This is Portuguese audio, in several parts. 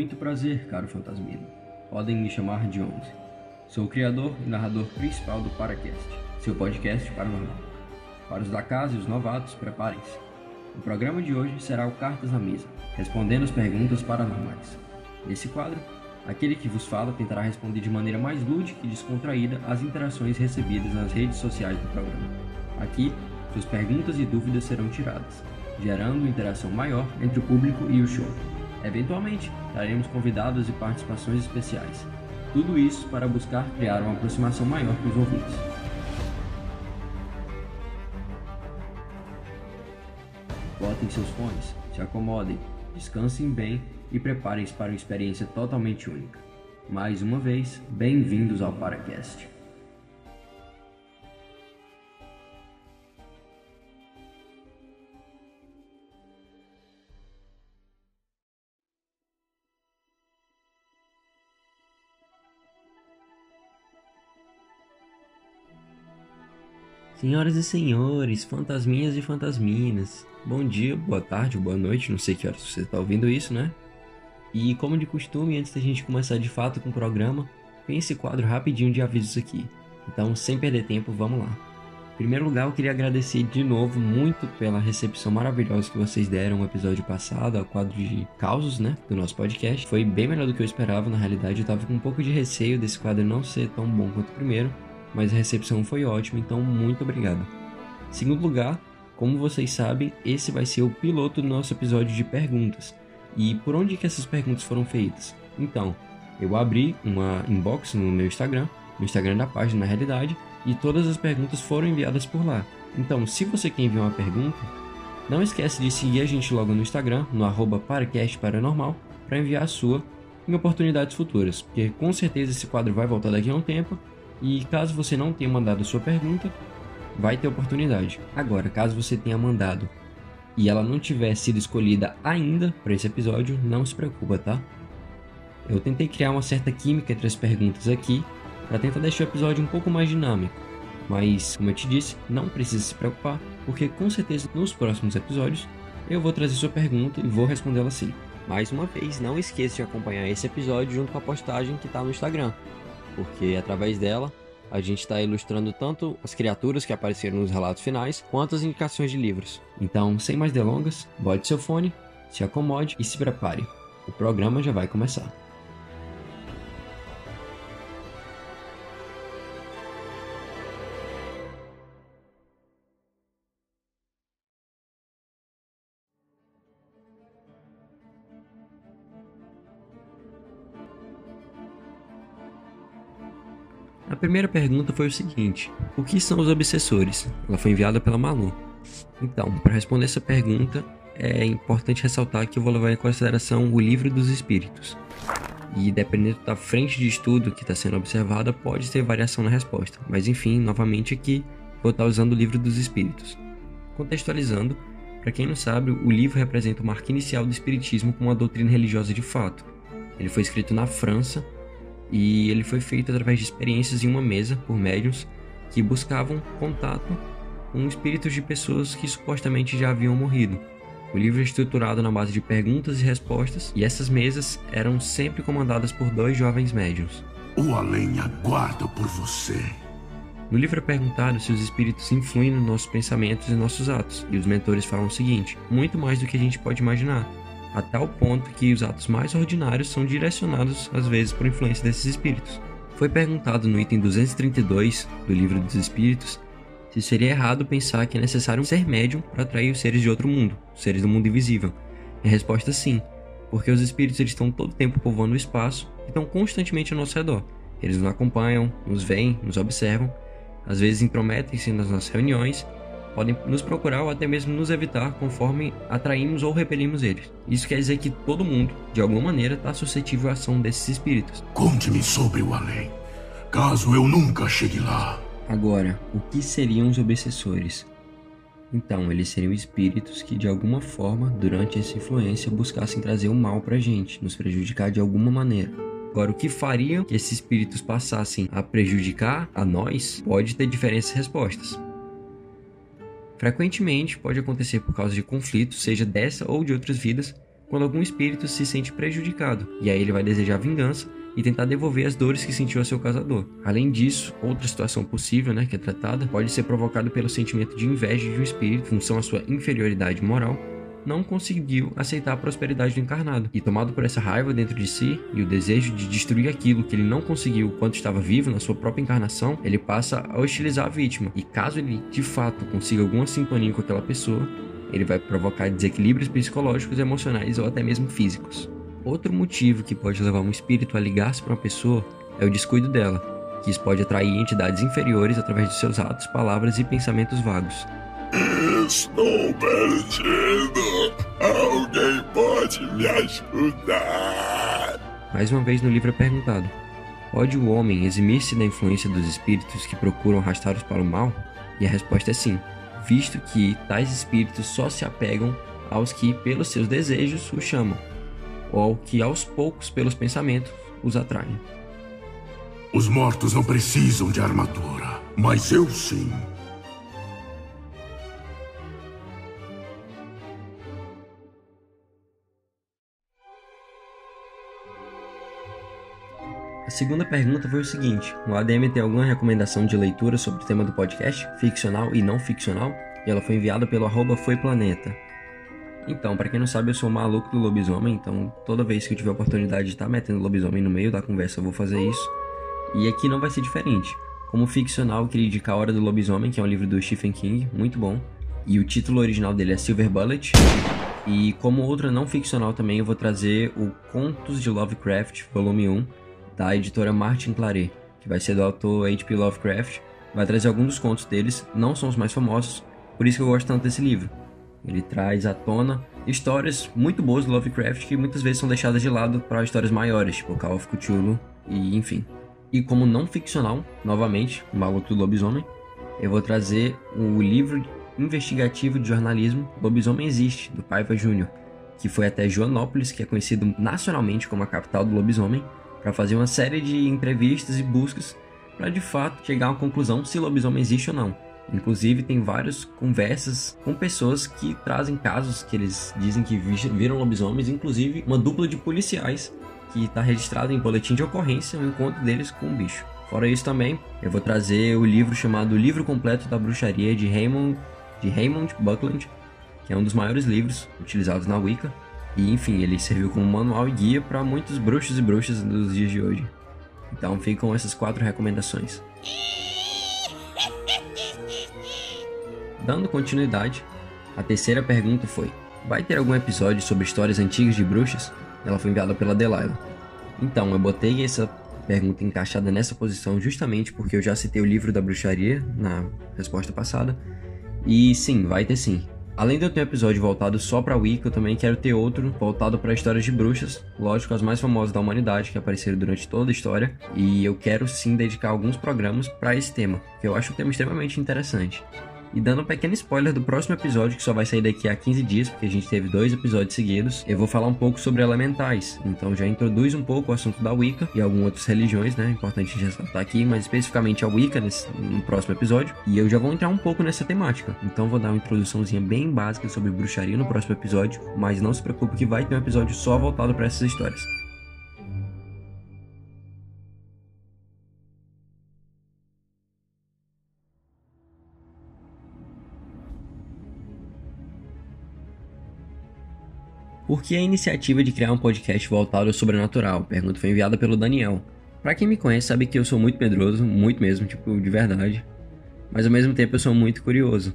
Muito prazer, caro Fantasmino. Podem me chamar de Onze. Sou o criador e narrador principal do Paracast, seu podcast paranormal. Para os da casa e os novatos, preparem-se. O programa de hoje será o Cartas na Mesa, respondendo as perguntas paranormais. Nesse quadro, aquele que vos fala tentará responder de maneira mais lúdica e descontraída às interações recebidas nas redes sociais do programa. Aqui, suas perguntas e dúvidas serão tiradas, gerando interação maior entre o público e o show. Eventualmente, traremos convidados e participações especiais. Tudo isso para buscar criar uma aproximação maior com os ouvintes. Botem seus fones, se acomodem, descansem bem e preparem-se para uma experiência totalmente única. Mais uma vez, bem-vindos ao Paracast. Senhoras e senhores, fantasminhas e fantasminas, bom dia, boa tarde, boa noite, não sei que horas você está ouvindo isso, né? E como de costume, antes da gente começar de fato com o programa, tem esse quadro rapidinho de avisos aqui. Então, sem perder tempo, vamos lá. Em primeiro lugar, eu queria agradecer de novo muito pela recepção maravilhosa que vocês deram no episódio passado, ao quadro de causos, né, do nosso podcast. Foi bem melhor do que eu esperava, na realidade eu tava com um pouco de receio desse quadro não ser tão bom quanto o primeiro, mas a recepção foi ótima, então muito obrigado. Segundo lugar, como vocês sabem, esse vai ser o piloto do nosso episódio de perguntas. E por onde que essas perguntas foram feitas? Então, eu abri uma inbox no meu Instagram, no Instagram da página na realidade, e todas as perguntas foram enviadas por lá. Então, se você quer enviar uma pergunta, não esquece de seguir a gente logo no Instagram, no arroba Paranormal, para enviar a sua em oportunidades futuras, porque com certeza esse quadro vai voltar daqui a um tempo e caso você não tenha mandado sua pergunta, vai ter oportunidade. Agora, caso você tenha mandado e ela não tiver sido escolhida ainda para esse episódio, não se preocupa, tá? Eu tentei criar uma certa química entre as perguntas aqui para tentar deixar o episódio um pouco mais dinâmico. Mas, como eu te disse, não precisa se preocupar, porque com certeza nos próximos episódios eu vou trazer sua pergunta e vou respondê-la sim. Mais uma vez, não esqueça de acompanhar esse episódio junto com a postagem que está no Instagram, porque através dela a gente está ilustrando tanto as criaturas que apareceram nos relatos finais, quanto as indicações de livros. Então, sem mais delongas, bote seu fone, se acomode e se prepare. O programa já vai começar. Primeira pergunta foi o seguinte: O que são os obsessores? Ela foi enviada pela Malu. Então, para responder essa pergunta, é importante ressaltar que eu vou levar em consideração o livro dos espíritos. E dependendo da frente de estudo que está sendo observada, pode ter variação na resposta. Mas enfim, novamente aqui, vou estar usando o livro dos espíritos. Contextualizando, para quem não sabe, o livro representa o marco inicial do espiritismo como uma doutrina religiosa de fato. Ele foi escrito na França e ele foi feito através de experiências em uma mesa por médiums que buscavam contato com espíritos de pessoas que supostamente já haviam morrido. O livro é estruturado na base de perguntas e respostas, e essas mesas eram sempre comandadas por dois jovens médiums. O além aguarda por você. No livro é perguntado se os espíritos influem nos nossos pensamentos e nossos atos, e os mentores falam o seguinte: muito mais do que a gente pode imaginar a tal ponto que os atos mais ordinários são direcionados às vezes por influência desses espíritos. Foi perguntado no item 232 do Livro dos Espíritos se seria errado pensar que é necessário ser médium para atrair os seres de outro mundo, os seres do mundo invisível. E a resposta é sim, porque os espíritos eles estão todo o tempo povoando o espaço e estão constantemente ao nosso redor. Eles nos acompanham, nos veem, nos observam, às vezes intrometem-se nas nossas reuniões podem nos procurar ou até mesmo nos evitar conforme atraímos ou repelimos eles. Isso quer dizer que todo mundo, de alguma maneira, está suscetível à ação desses espíritos. Conte-me sobre o além, caso eu nunca chegue lá. Agora, o que seriam os obsessores? Então, eles seriam espíritos que, de alguma forma, durante essa influência, buscassem trazer o mal pra gente, nos prejudicar de alguma maneira. Agora, o que faria que esses espíritos passassem a prejudicar a nós pode ter diferentes respostas. Frequentemente pode acontecer por causa de conflitos, seja dessa ou de outras vidas, quando algum espírito se sente prejudicado, e aí ele vai desejar vingança e tentar devolver as dores que sentiu a seu casador. Além disso, outra situação possível, né, que é tratada, pode ser provocada pelo sentimento de inveja de um espírito, função à sua inferioridade moral, não conseguiu aceitar a prosperidade do encarnado. E tomado por essa raiva dentro de si e o desejo de destruir aquilo que ele não conseguiu quando estava vivo na sua própria encarnação, ele passa a hostilizar a vítima. E caso ele de fato consiga alguma sintonia com aquela pessoa, ele vai provocar desequilíbrios psicológicos, emocionais ou até mesmo físicos. Outro motivo que pode levar um espírito a ligar-se para uma pessoa é o descuido dela, que isso pode atrair entidades inferiores através de seus atos, palavras e pensamentos vagos. Estou perdido! Alguém pode me ajudar? Mais uma vez no livro é perguntado: Pode o homem eximir-se da influência dos espíritos que procuram arrastá-los para o mal? E a resposta é sim, visto que tais espíritos só se apegam aos que, pelos seus desejos, o chamam ou que aos poucos, pelos pensamentos, os atraem. Os mortos não precisam de armadura, mas eu sim. A segunda pergunta foi o seguinte: o ADM tem alguma recomendação de leitura sobre o tema do podcast, ficcional e não ficcional? E ela foi enviada pelo arroba Foi Planeta. Então, para quem não sabe, eu sou maluco do lobisomem, então toda vez que eu tiver oportunidade de estar tá metendo lobisomem no meio da conversa, eu vou fazer isso. E aqui não vai ser diferente. Como ficcional, eu queria indicar A Hora do Lobisomem, que é um livro do Stephen King, muito bom. E o título original dele é Silver Bullet. E como outra não ficcional também, eu vou trazer o Contos de Lovecraft, volume 1, da editora Martin Claret, que vai ser do autor H.P. Lovecraft. Vai trazer alguns dos contos deles, não são os mais famosos, por isso que eu gosto tanto desse livro. Ele traz à tona histórias muito boas do Lovecraft que muitas vezes são deixadas de lado para histórias maiores, tipo Call of Cthulhu e enfim. E como não ficcional, novamente, o Maluco do Lobisomem, eu vou trazer o livro investigativo de jornalismo Lobisomem Existe, do Paiva Júnior, que foi até Joanópolis, que é conhecido nacionalmente como a capital do lobisomem, para fazer uma série de entrevistas e buscas para de fato chegar a uma conclusão se lobisomem existe ou não. Inclusive, tem várias conversas com pessoas que trazem casos que eles dizem que viram lobisomens, inclusive uma dupla de policiais que está registrado em boletim de ocorrência o encontro deles com o bicho. Fora isso também, eu vou trazer o livro chamado Livro Completo da Bruxaria de Raymond, de Raymond Buckland, que é um dos maiores livros utilizados na Wicca. E enfim, ele serviu como manual e guia para muitos bruxos e bruxas dos dias de hoje. Então ficam essas quatro recomendações. Dando continuidade, a terceira pergunta foi: Vai ter algum episódio sobre histórias antigas de bruxas? Ela foi enviada pela Delilah. Então, eu botei essa pergunta encaixada nessa posição justamente porque eu já citei o livro da bruxaria na resposta passada. E sim, vai ter sim. Além de eu ter um episódio voltado só para Wicca, eu também quero ter outro voltado para histórias de bruxas, lógico, as mais famosas da humanidade que apareceram durante toda a história, e eu quero sim dedicar alguns programas para esse tema, que eu acho um tema extremamente interessante. E dando um pequeno spoiler do próximo episódio, que só vai sair daqui a 15 dias, porque a gente teve dois episódios seguidos, eu vou falar um pouco sobre elementais. Então já introduz um pouco o assunto da Wicca e algumas outras religiões, né? Importante ressaltar aqui, mas especificamente a Wicca nesse, no próximo episódio. E eu já vou entrar um pouco nessa temática. Então vou dar uma introduçãozinha bem básica sobre bruxaria no próximo episódio, mas não se preocupe que vai ter um episódio só voltado para essas histórias. Por que a iniciativa de criar um podcast voltado ao sobrenatural? Pergunta foi enviada pelo Daniel. Para quem me conhece sabe que eu sou muito medroso, muito mesmo, tipo, de verdade. Mas ao mesmo tempo eu sou muito curioso.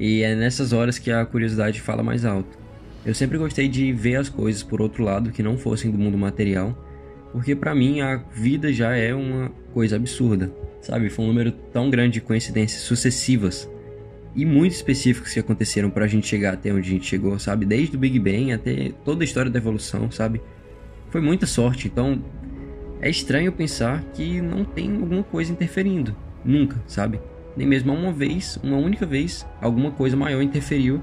E é nessas horas que a curiosidade fala mais alto. Eu sempre gostei de ver as coisas por outro lado que não fossem do mundo material, porque para mim a vida já é uma coisa absurda, sabe? Foi um número tão grande de coincidências sucessivas e muito específicos que aconteceram para a gente chegar até onde a gente chegou, sabe? Desde o Big Bang até toda a história da evolução, sabe? Foi muita sorte, então é estranho pensar que não tem alguma coisa interferindo. Nunca, sabe? Nem mesmo uma vez, uma única vez, alguma coisa maior interferiu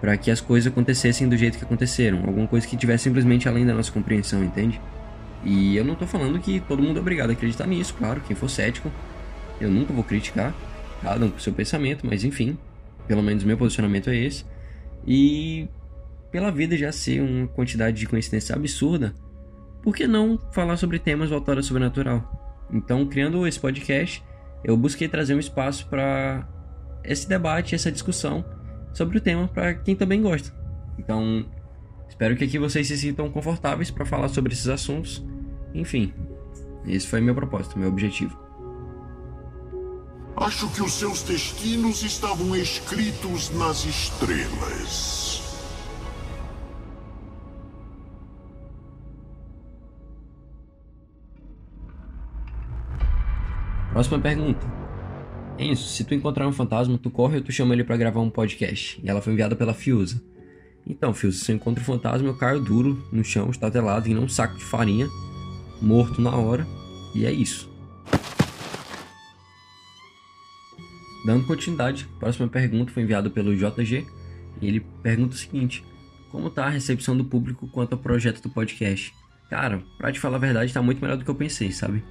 para que as coisas acontecessem do jeito que aconteceram. Alguma coisa que tivesse simplesmente além da nossa compreensão, entende? E eu não tô falando que todo mundo é obrigado a acreditar nisso, claro, quem for cético, eu nunca vou criticar com seu pensamento, mas enfim, pelo menos meu posicionamento é esse. E pela vida já ser uma quantidade de coincidência absurda, por que não falar sobre temas voltados ao sobrenatural? Então, criando esse podcast, eu busquei trazer um espaço para esse debate, essa discussão sobre o tema para quem também gosta. Então, espero que aqui vocês se sintam confortáveis para falar sobre esses assuntos. Enfim, esse foi meu propósito, meu objetivo. Acho que os seus destinos estavam escritos nas estrelas. Próxima pergunta. Enzo, se tu encontrar um fantasma, tu corre ou tu chama ele para gravar um podcast? E ela foi enviada pela Fiusa. Então, Fiusa, se eu encontro um fantasma, eu caio duro no chão, estatelado, em um saco de farinha, morto na hora, e é isso. Dando continuidade, a próxima pergunta foi enviada pelo JG, e ele pergunta o seguinte: Como tá a recepção do público quanto ao projeto do podcast? Cara, pra te falar a verdade, tá muito melhor do que eu pensei, sabe?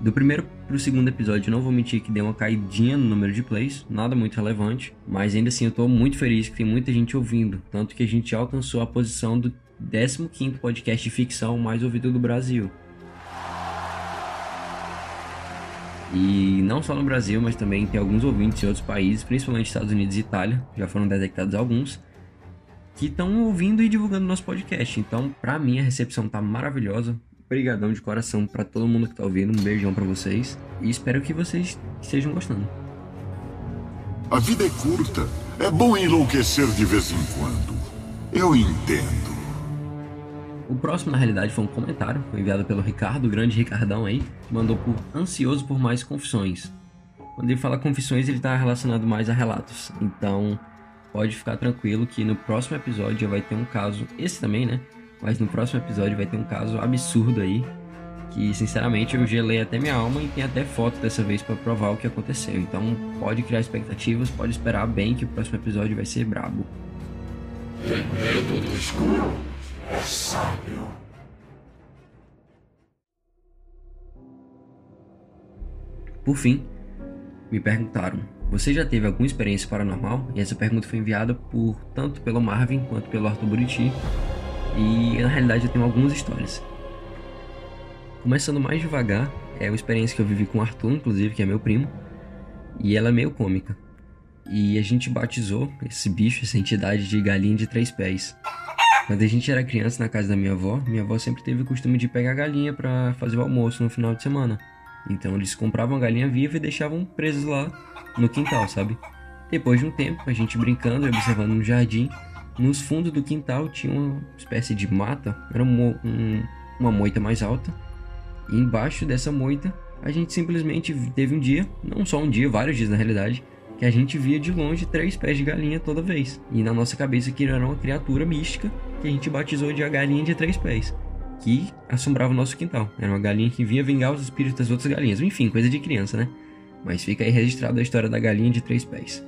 Do primeiro pro segundo episódio, não vou mentir que deu uma caidinha no número de plays, nada muito relevante, mas ainda assim eu tô muito feliz que tem muita gente ouvindo, tanto que a gente alcançou a posição do 15º podcast de ficção mais ouvido do Brasil. E não só no Brasil, mas também tem alguns ouvintes em outros países, principalmente Estados Unidos e Itália, já foram detectados alguns, que estão ouvindo e divulgando nosso podcast. Então, para mim, a recepção tá maravilhosa. Obrigadão de coração para todo mundo que tá ouvindo. Um beijão para vocês e espero que vocês estejam gostando. A vida é curta. É bom enlouquecer de vez em quando. Eu entendo. O próximo, na realidade, foi um comentário enviado pelo Ricardo, o grande Ricardão aí, que mandou por ansioso por mais confissões. Quando ele fala confissões, ele está relacionado mais a relatos. Então, pode ficar tranquilo que no próximo episódio já vai ter um caso, esse também, né? Mas no próximo episódio vai ter um caso absurdo aí. Que sinceramente eu gelei até minha alma e tem até foto dessa vez para provar o que aconteceu. Então pode criar expectativas, pode esperar bem que o próximo episódio vai ser brabo. Tem medo do escuro? Por fim, me perguntaram: você já teve alguma experiência paranormal? E essa pergunta foi enviada por tanto pelo Marvin quanto pelo Arthur Buriti e na realidade eu tenho algumas histórias. Começando mais devagar, é uma experiência que eu vivi com o Arthur, inclusive, que é meu primo, e ela é meio cômica. E a gente batizou esse bicho, essa entidade de galinha de três pés. Quando a gente era criança na casa da minha avó, minha avó sempre teve o costume de pegar galinha para fazer o almoço no final de semana. Então eles compravam a galinha viva e deixavam presos lá no quintal, sabe? Depois de um tempo, a gente brincando e observando no jardim, nos fundos do quintal tinha uma espécie de mata, era um, um, uma moita mais alta. E embaixo dessa moita, a gente simplesmente teve um dia, não só um dia, vários dias na realidade, que a gente via de longe três pés de galinha toda vez. E na nossa cabeça aquilo era uma criatura mística que a gente batizou de a galinha de três pés, que assombrava o nosso quintal. Era uma galinha que vinha vingar os espíritos das outras galinhas. Enfim, coisa de criança, né? Mas fica aí registrada a história da galinha de três pés.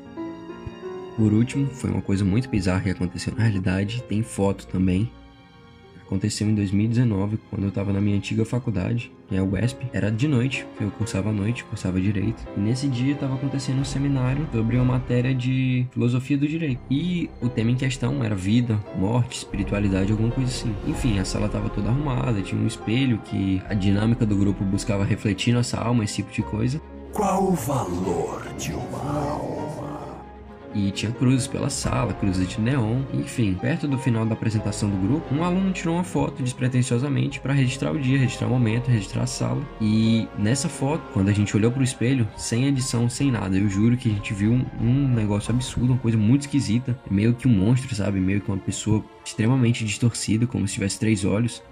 Por último, foi uma coisa muito bizarra que aconteceu na realidade, tem foto também. Aconteceu em 2019, quando eu estava na minha antiga faculdade, que é a UESP. Era de noite, eu cursava à noite, cursava direito. E nesse dia estava acontecendo um seminário sobre uma matéria de filosofia do direito. E o tema em questão era vida, morte, espiritualidade, alguma coisa assim. Enfim, a sala estava toda arrumada, tinha um espelho que a dinâmica do grupo buscava refletir nossa alma, esse tipo de coisa. Qual o valor de uma alma? E tinha cruzes pela sala, cruzes de neon, enfim. Perto do final da apresentação do grupo, um aluno tirou uma foto despretensiosamente para registrar o dia, registrar o momento, registrar a sala. E nessa foto, quando a gente olhou pro espelho, sem edição, sem nada, eu juro que a gente viu um, um negócio absurdo, uma coisa muito esquisita, meio que um monstro, sabe? Meio que uma pessoa extremamente distorcida, como se tivesse três olhos.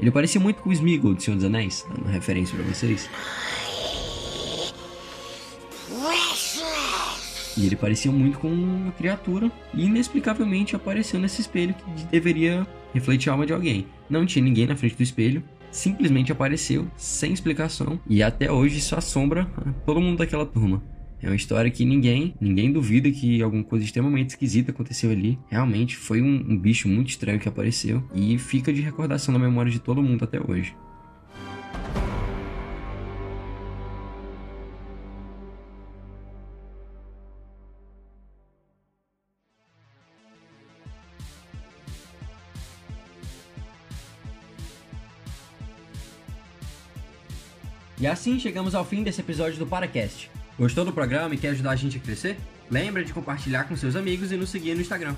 Ele parecia muito com o Smeagol do Senhor dos Anéis, dando referência para vocês. E ele parecia muito com uma criatura e inexplicavelmente apareceu nesse espelho que deveria refletir a alma de alguém. Não tinha ninguém na frente do espelho, simplesmente apareceu sem explicação e até hoje isso assombra todo mundo daquela turma. É uma história que ninguém, ninguém duvida que alguma coisa extremamente esquisita aconteceu ali. Realmente foi um, um bicho muito estranho que apareceu e fica de recordação na memória de todo mundo até hoje. E assim chegamos ao fim desse episódio do Paracast. Gostou do programa e quer ajudar a gente a crescer? Lembra de compartilhar com seus amigos e nos seguir no Instagram.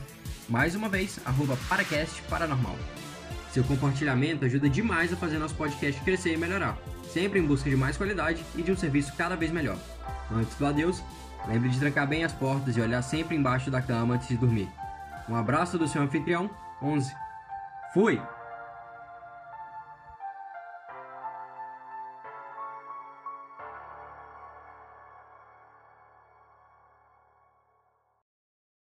Mais uma vez, arroba Paracast Paranormal. Seu compartilhamento ajuda demais a fazer nosso podcast crescer e melhorar, sempre em busca de mais qualidade e de um serviço cada vez melhor. Antes do adeus, lembre de trancar bem as portas e olhar sempre embaixo da cama antes de dormir. Um abraço do seu anfitrião, 11. Fui!